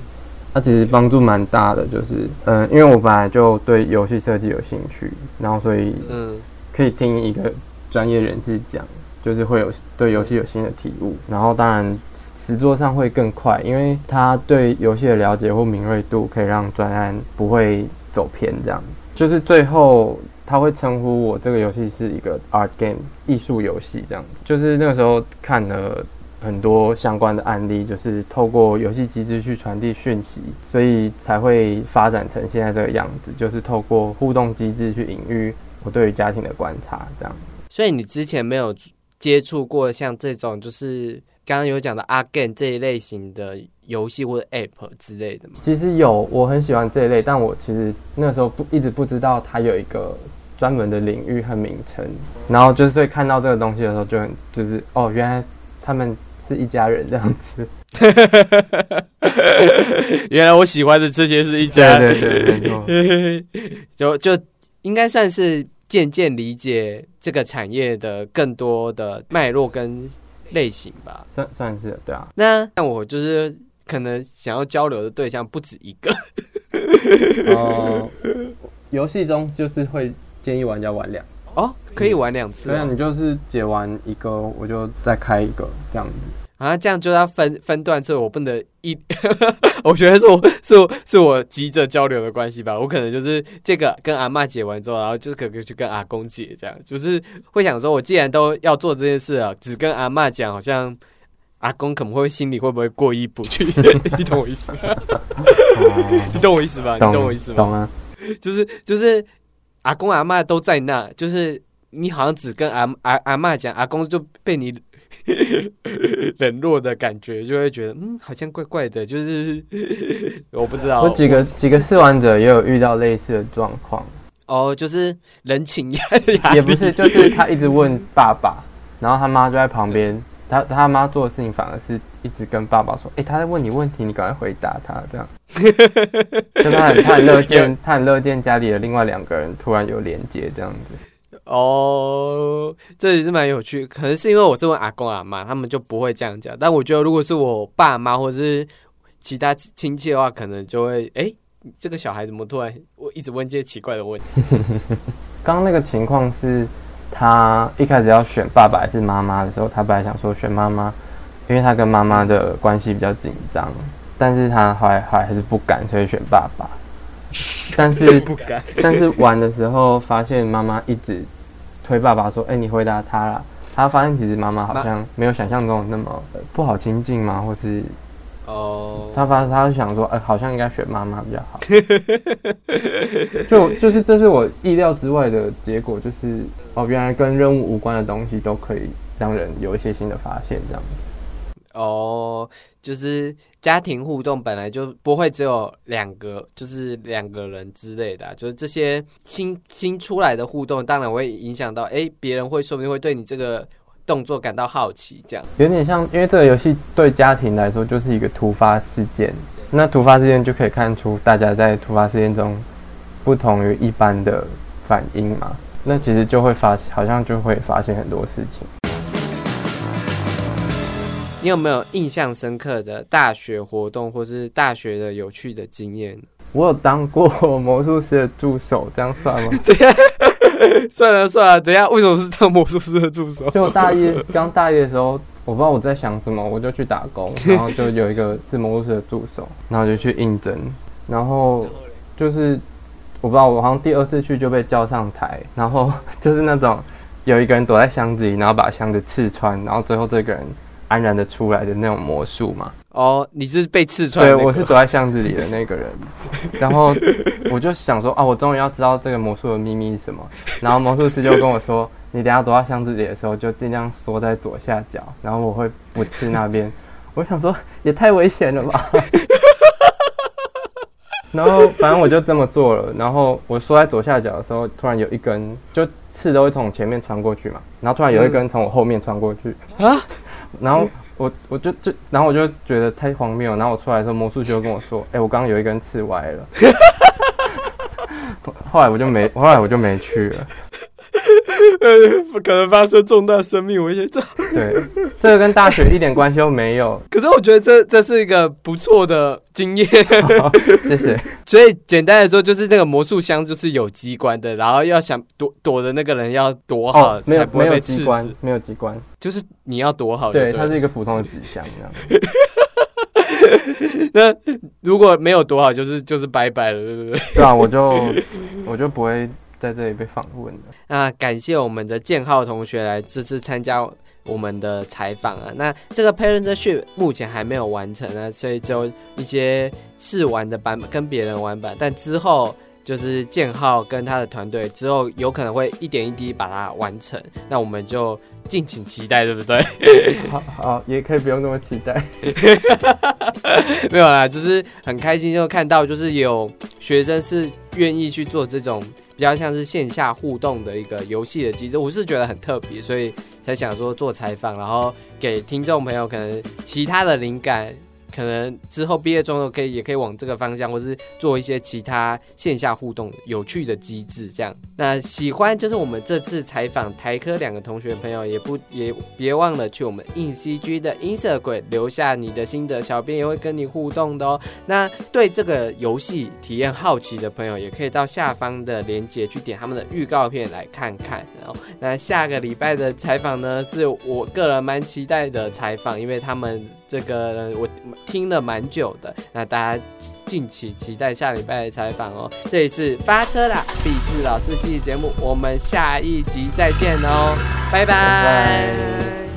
它其实帮助蛮大的，就是嗯、呃因为我本来就对游戏设计有兴趣，然后所以嗯可以听一个专业人士讲，就是会有对游戏有新的体悟，然后当然实作上会更快，因为他对游戏的了解或敏锐度可以让专案不会走偏，这样就是最后他会称呼我这个游戏是一个 art game 艺术游戏这样子，就是那个时候看了。很多相关的案例，就是透过游戏机制去传递讯息，所以才会发展成现在这个样子。就是透过互动机制去隐喻我对于家庭的观察，这样。所以你之前没有接触过像这种，就是刚刚有讲的阿 Game 这一类型的游戏或者 App 之类的吗？其实有，我很喜欢这一类，但我其实那时候不一直不知道它有一个专门的领域和名称。然后就是所以看到这个东西的时候，就很就是哦，原来他们是一家人这样子。原来我喜欢的这些是一对家，对对，没错。就就应该算是渐渐理解这个产业的更多的脉络跟类型吧。算算是对啊。那那我就是可能想要交流的对象不止一个，哦、游戏中就是会建议玩家玩两。哦，可以玩两次、对啊，哦，你就是解完一个，我就再开一个这样子。啊，这样就要分分段，所以我不能一，我觉得是我是我是我急着交流的关系吧，我可能就是这个跟阿嬷解完之后，然后就是可能去跟阿公解，这样就是会想说，我既然都要做这件事啊，只跟阿嬷讲，好像阿公可能会心里会不会过意不去，你懂我意思吗？你懂我意思吧？你懂懂我意思吗？懂啊。就是就是阿公阿嬷都在那，就是你好像只跟阿阿阿嬷讲，阿公就被你 冷落的感觉，就会觉得嗯，好像怪怪的，就是 我不知道。我几个几个试玩者也有遇到类似的状况，哦，就是人情压压力也不是，就是他一直问爸爸，然后他妈就在旁边，他他妈做的事情反而是一直跟爸爸说，哎，他在问你问题，你赶快回答他，这样。就他很他很乐见，他很乐见家里的另外两个人突然有连接这样子。哦，这也是蛮有趣。可能是因为我是问阿公阿妈，他们就不会这样讲。但我觉得如果是我爸妈或者是其他亲戚的话，可能就会哎。这个小孩怎么突然我一直问这些奇怪的问题？刚刚那个情况是，他一开始要选爸爸还是妈妈的时候，他本来想说选妈妈，因为他跟妈妈的关系比较紧张，但是他后来后来还是不敢，所以选爸爸。但是 不敢。但是玩的时候发现妈妈一直推爸爸说：“哎、你回答他了。”他发现其实妈妈好像没有想象中那么呃不好亲近嘛，或是哦，他发他就想说：“哎、好像应该选妈妈比较好。” 就就是这是我意料之外的结果，就是哦，原来跟任务无关的东西都可以让人有一些新的发现，这样子。哦，就是家庭互动本来就不会只有两个，就是两个人之类的、就是这些新新出来的互动，当然会影响到，哎，别人会说不定会对你这个动作感到好奇，这样。有点像，因为这个游戏对家庭来说就是一个突发事件，那突发事件就可以看出大家在突发事件中不同于一般的反应嘛。那其实就会发，好像就会发现很多事情。你有没有印象深刻的大学活动，或是大学的有趣的经验？我有当过魔术师的助手，这样算吗？对呀算了算了，等一下为什么是当魔术师的助手？就大一刚大一的时候，我不知道我在想什么，我就去打工，然后就有一个是魔术师的助手，然后就去应征，然后就是我不知道，我好像第二次去就被叫上台，然后就是那种有一个人躲在箱子里，然后把箱子刺穿，然后最后这个人安然的出来的那种魔术嘛。哦，你是被刺穿的对，我是躲在巷子里的那个人，然后我就想说啊，我终于要知道这个魔术的秘密是什么。然后魔术师就跟我说，你等下躲到箱子里的时候，就尽量缩在左下角，然后我会不刺那边。我想说，也太危险了吧。然后反正我就这么做了，然后我缩在左下角的时候，突然有一根就刺都会从前面穿过去嘛，然后突然有一根从我后面穿过去，啊，然后我我就就然后我就觉得太荒谬，然后我出来的时候，魔术就跟我说：“哎、我刚刚有一根刺歪了。” 后来我就没，后来我就没去了。呃，不可能发生重大生命危险。这，对，这个跟大学一点关系都没有。可是我觉得这这是一个不错的经验。谢谢。所以简单来说，就是那个魔术箱就是有机关的，然后要想躲躲的那个人要躲好，才不会被刺机关死。，没有机关。就是你要躲好就对，它是一个普通的纸箱这样。那如果没有躲好，就是就是拜拜了，对不对？对啊，我就我就不会在这里被访问的。那感谢我们的建浩同学来这次参加我们的采访啊。那这个 Parentship 目前还没有完成啊，所以只有一些试玩的版本跟别人玩版，但之后。就是建浩跟他的团队之后有可能会一点一滴把它完成，那我们就敬请期待，对不对？好 好，也可以不用那么期待。没有啦，就是很开心，就看到就是有学生是愿意去做这种比较像是线下互动的一个游戏的机制，我是觉得很特别，所以才想说做采访，然后给听众朋友可能其他的灵感。可能之后毕业中都可以，也可以往这个方向，或是做一些其他线下互动有趣的机制，这样。那喜欢就是我们这次采访台科两个同学朋友，也不 也别忘了去我们硬 CG 的 Instagram 留下你的心得，小编也会跟你互动的哦。那对这个游戏体验好奇的朋友，也可以到下方的链接去点他们的预告片来看看。然后，那下个礼拜的采访呢，是我个人蛮期待的采访，因为他们这个我听了蛮久的。那大家敬请期待下礼拜的采访哦。这里是发车啦，励志老司机节目，我们下一集再见哦，拜拜